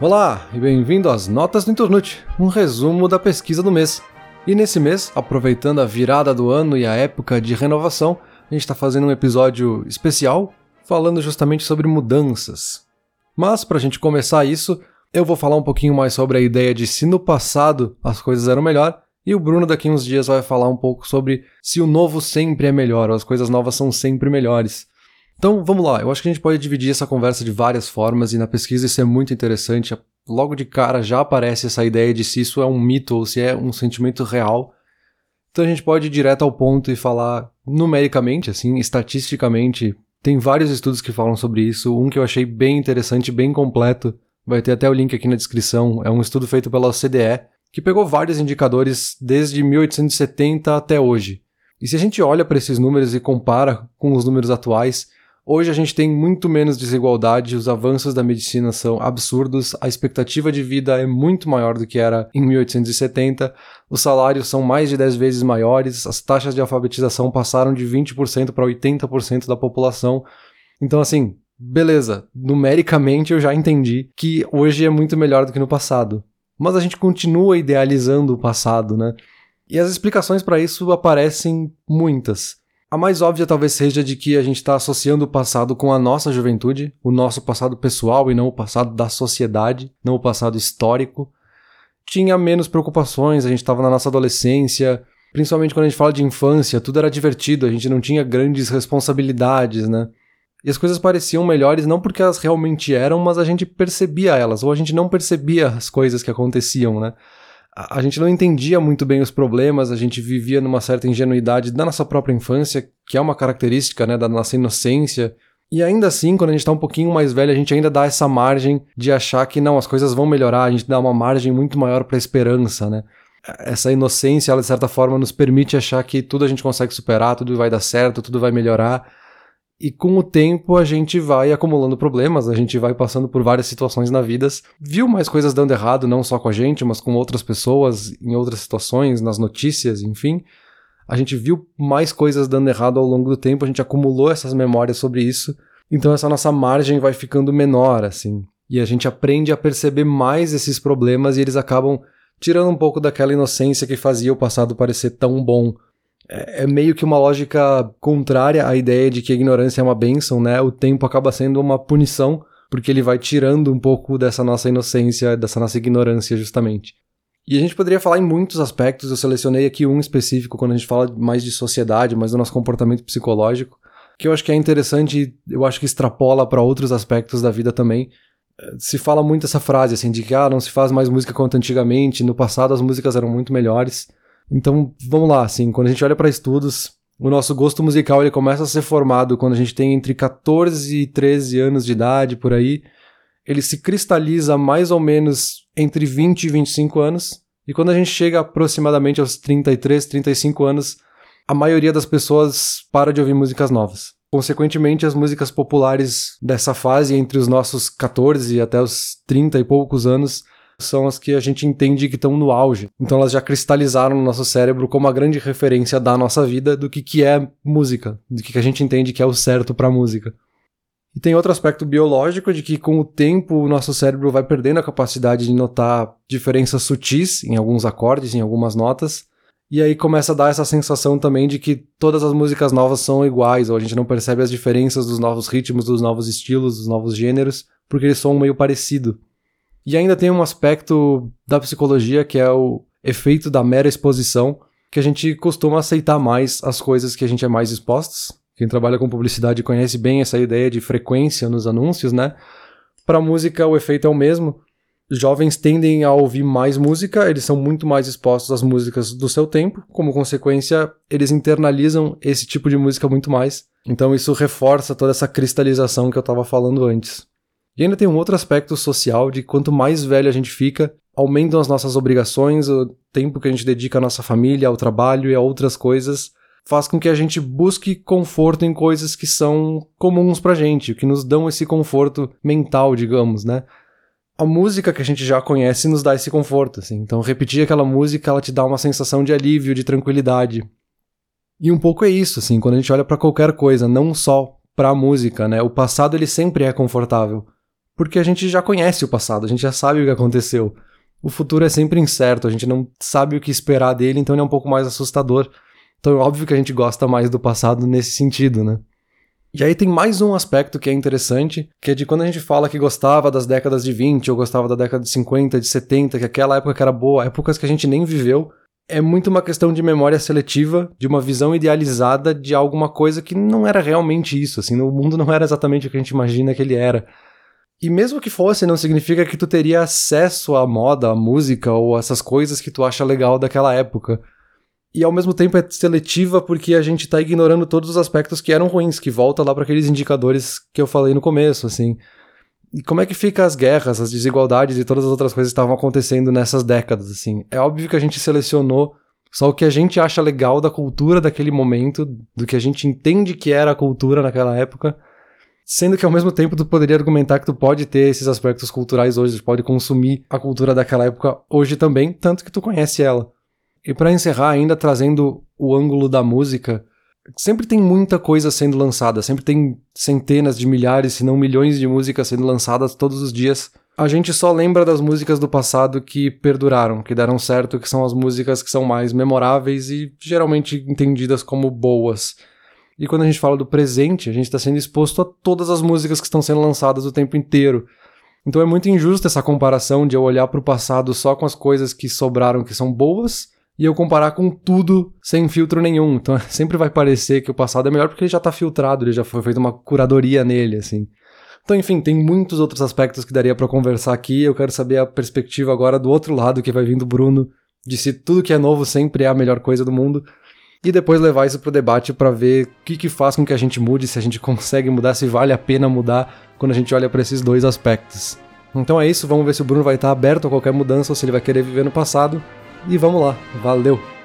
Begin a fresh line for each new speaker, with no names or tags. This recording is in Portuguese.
Olá e bem-vindo às Notas do Inturnute, um resumo da pesquisa do mês. E nesse mês, aproveitando a virada do ano e a época de renovação, a gente está fazendo um episódio especial falando justamente sobre mudanças. Mas para a gente começar isso, eu vou falar um pouquinho mais sobre a ideia de se no passado as coisas eram melhor, e o Bruno daqui uns dias vai falar um pouco sobre se o novo sempre é melhor, ou as coisas novas são sempre melhores. Então vamos lá, eu acho que a gente pode dividir essa conversa de várias formas e na pesquisa isso é muito interessante. Logo de cara já aparece essa ideia de se isso é um mito ou se é um sentimento real. Então a gente pode ir direto ao ponto e falar numericamente, assim, estatisticamente. Tem vários estudos que falam sobre isso. Um que eu achei bem interessante, bem completo, vai ter até o link aqui na descrição. É um estudo feito pela OCDE, que pegou vários indicadores desde 1870 até hoje. E se a gente olha para esses números e compara com os números atuais, Hoje a gente tem muito menos desigualdade, os avanços da medicina são absurdos, a expectativa de vida é muito maior do que era em 1870, os salários são mais de 10 vezes maiores, as taxas de alfabetização passaram de 20% para 80% da população. Então, assim, beleza, numericamente eu já entendi que hoje é muito melhor do que no passado. Mas a gente continua idealizando o passado, né? E as explicações para isso aparecem muitas. A mais óbvia talvez seja de que a gente está associando o passado com a nossa juventude, o nosso passado pessoal e não o passado da sociedade, não o passado histórico. Tinha menos preocupações, a gente estava na nossa adolescência, principalmente quando a gente fala de infância, tudo era divertido, a gente não tinha grandes responsabilidades, né? E as coisas pareciam melhores não porque elas realmente eram, mas a gente percebia elas, ou a gente não percebia as coisas que aconteciam, né? A gente não entendia muito bem os problemas, a gente vivia numa certa ingenuidade da nossa própria infância, que é uma característica né, da nossa inocência. E ainda assim, quando a gente está um pouquinho mais velho, a gente ainda dá essa margem de achar que não, as coisas vão melhorar, a gente dá uma margem muito maior para a esperança, né? Essa inocência, ela de certa forma nos permite achar que tudo a gente consegue superar, tudo vai dar certo, tudo vai melhorar. E com o tempo a gente vai acumulando problemas, a gente vai passando por várias situações na vida, viu mais coisas dando errado, não só com a gente, mas com outras pessoas, em outras situações, nas notícias, enfim. A gente viu mais coisas dando errado ao longo do tempo, a gente acumulou essas memórias sobre isso, então essa nossa margem vai ficando menor, assim. E a gente aprende a perceber mais esses problemas e eles acabam tirando um pouco daquela inocência que fazia o passado parecer tão bom é, é meio que uma lógica contrária à ideia de que a ignorância é uma benção, né? O tempo acaba sendo uma punição, porque ele vai tirando um pouco dessa nossa inocência, dessa nossa ignorância, justamente. E a gente poderia falar em muitos aspectos, eu selecionei aqui um específico quando a gente fala mais de sociedade, mais do nosso comportamento psicológico, que eu acho que é interessante eu acho que extrapola para outros aspectos da vida também. Se fala muito essa frase, assim, de que ah, não se faz mais música quanto antigamente, no passado as músicas eram muito melhores. Então, vamos lá, assim, quando a gente olha para estudos, o nosso gosto musical ele começa a ser formado quando a gente tem entre 14 e 13 anos de idade, por aí. Ele se cristaliza mais ou menos entre 20 e 25 anos. E quando a gente chega aproximadamente aos 33, 35 anos, a maioria das pessoas para de ouvir músicas novas. Consequentemente, as músicas populares dessa fase, entre os nossos 14 e até os 30 e poucos anos, são as que a gente entende que estão no auge. Então elas já cristalizaram no nosso cérebro como a grande referência da nossa vida do que, que é música, do que, que a gente entende que é o certo para música. E tem outro aspecto biológico de que com o tempo o nosso cérebro vai perdendo a capacidade de notar diferenças sutis em alguns acordes, em algumas notas, e aí começa a dar essa sensação também de que todas as músicas novas são iguais, ou a gente não percebe as diferenças dos novos ritmos, dos novos estilos, dos novos gêneros, porque eles são meio parecido. E ainda tem um aspecto da psicologia que é o efeito da mera exposição, que a gente costuma aceitar mais as coisas que a gente é mais expostos. Quem trabalha com publicidade conhece bem essa ideia de frequência nos anúncios, né? Para música o efeito é o mesmo. Jovens tendem a ouvir mais música, eles são muito mais expostos às músicas do seu tempo, como consequência, eles internalizam esse tipo de música muito mais. Então isso reforça toda essa cristalização que eu estava falando antes. E ainda tem um outro aspecto social de quanto mais velho a gente fica, aumentam as nossas obrigações, o tempo que a gente dedica à nossa família, ao trabalho e a outras coisas, faz com que a gente busque conforto em coisas que são comuns pra gente, que nos dão esse conforto mental, digamos, né? A música que a gente já conhece nos dá esse conforto, assim. Então, repetir aquela música, ela te dá uma sensação de alívio, de tranquilidade. E um pouco é isso, assim, quando a gente olha para qualquer coisa, não só pra música, né? O passado ele sempre é confortável porque a gente já conhece o passado, a gente já sabe o que aconteceu. O futuro é sempre incerto, a gente não sabe o que esperar dele, então ele é um pouco mais assustador. Então é óbvio que a gente gosta mais do passado nesse sentido, né? E aí tem mais um aspecto que é interessante, que é de quando a gente fala que gostava das décadas de 20 ou gostava da década de 50, de 70, que aquela época que era boa, épocas que a gente nem viveu, é muito uma questão de memória seletiva, de uma visão idealizada de alguma coisa que não era realmente isso, assim, o mundo não era exatamente o que a gente imagina que ele era. E mesmo que fosse, não significa que tu teria acesso à moda, à música ou essas coisas que tu acha legal daquela época. E ao mesmo tempo é seletiva porque a gente tá ignorando todos os aspectos que eram ruins, que volta lá para aqueles indicadores que eu falei no começo, assim. E como é que fica as guerras, as desigualdades e todas as outras coisas que estavam acontecendo nessas décadas, assim? É óbvio que a gente selecionou só o que a gente acha legal da cultura daquele momento, do que a gente entende que era a cultura naquela época, Sendo que ao mesmo tempo tu poderia argumentar que tu pode ter esses aspectos culturais hoje, tu pode consumir a cultura daquela época hoje também, tanto que tu conhece ela. E para encerrar ainda trazendo o ângulo da música, sempre tem muita coisa sendo lançada, sempre tem centenas de milhares, se não milhões de músicas sendo lançadas todos os dias. A gente só lembra das músicas do passado que perduraram, que deram certo, que são as músicas que são mais memoráveis e geralmente entendidas como boas. E quando a gente fala do presente, a gente está sendo exposto a todas as músicas que estão sendo lançadas o tempo inteiro. Então é muito injusto essa comparação de eu olhar para o passado só com as coisas que sobraram que são boas e eu comparar com tudo sem filtro nenhum. Então sempre vai parecer que o passado é melhor porque ele já está filtrado, ele já foi feita uma curadoria nele, assim. Então, enfim, tem muitos outros aspectos que daria para conversar aqui. Eu quero saber a perspectiva agora do outro lado que vai vir do Bruno, de se tudo que é novo sempre é a melhor coisa do mundo e depois levar isso pro debate para ver o que, que faz com que a gente mude, se a gente consegue mudar, se vale a pena mudar quando a gente olha para esses dois aspectos. Então é isso, vamos ver se o Bruno vai estar aberto a qualquer mudança ou se ele vai querer viver no passado. E vamos lá, valeu!